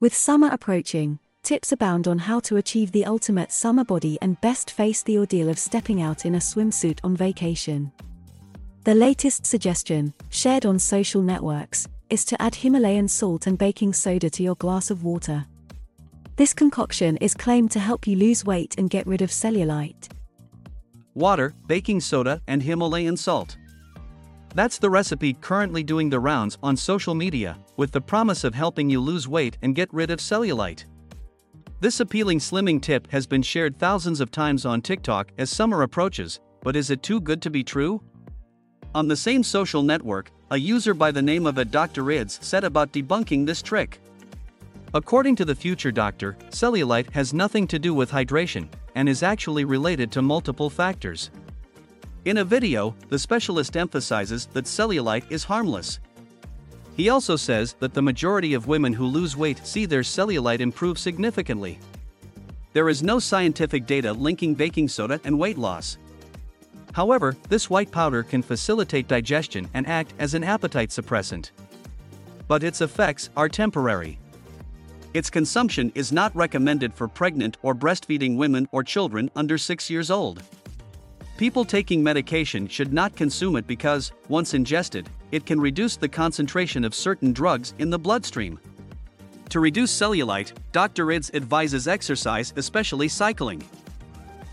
With summer approaching, tips abound on how to achieve the ultimate summer body and best face the ordeal of stepping out in a swimsuit on vacation. The latest suggestion, shared on social networks, is to add Himalayan salt and baking soda to your glass of water. This concoction is claimed to help you lose weight and get rid of cellulite. Water, baking soda, and Himalayan salt. That's the recipe currently doing the rounds on social media, with the promise of helping you lose weight and get rid of cellulite. This appealing slimming tip has been shared thousands of times on TikTok as summer approaches, but is it too good to be true? On the same social network, a user by the name of a Dr. Idz said about debunking this trick. According to the future doctor, cellulite has nothing to do with hydration and is actually related to multiple factors. In a video, the specialist emphasizes that cellulite is harmless. He also says that the majority of women who lose weight see their cellulite improve significantly. There is no scientific data linking baking soda and weight loss. However, this white powder can facilitate digestion and act as an appetite suppressant. But its effects are temporary. Its consumption is not recommended for pregnant or breastfeeding women or children under 6 years old. People taking medication should not consume it because, once ingested, it can reduce the concentration of certain drugs in the bloodstream. To reduce cellulite, Dr. Idz advises exercise, especially cycling.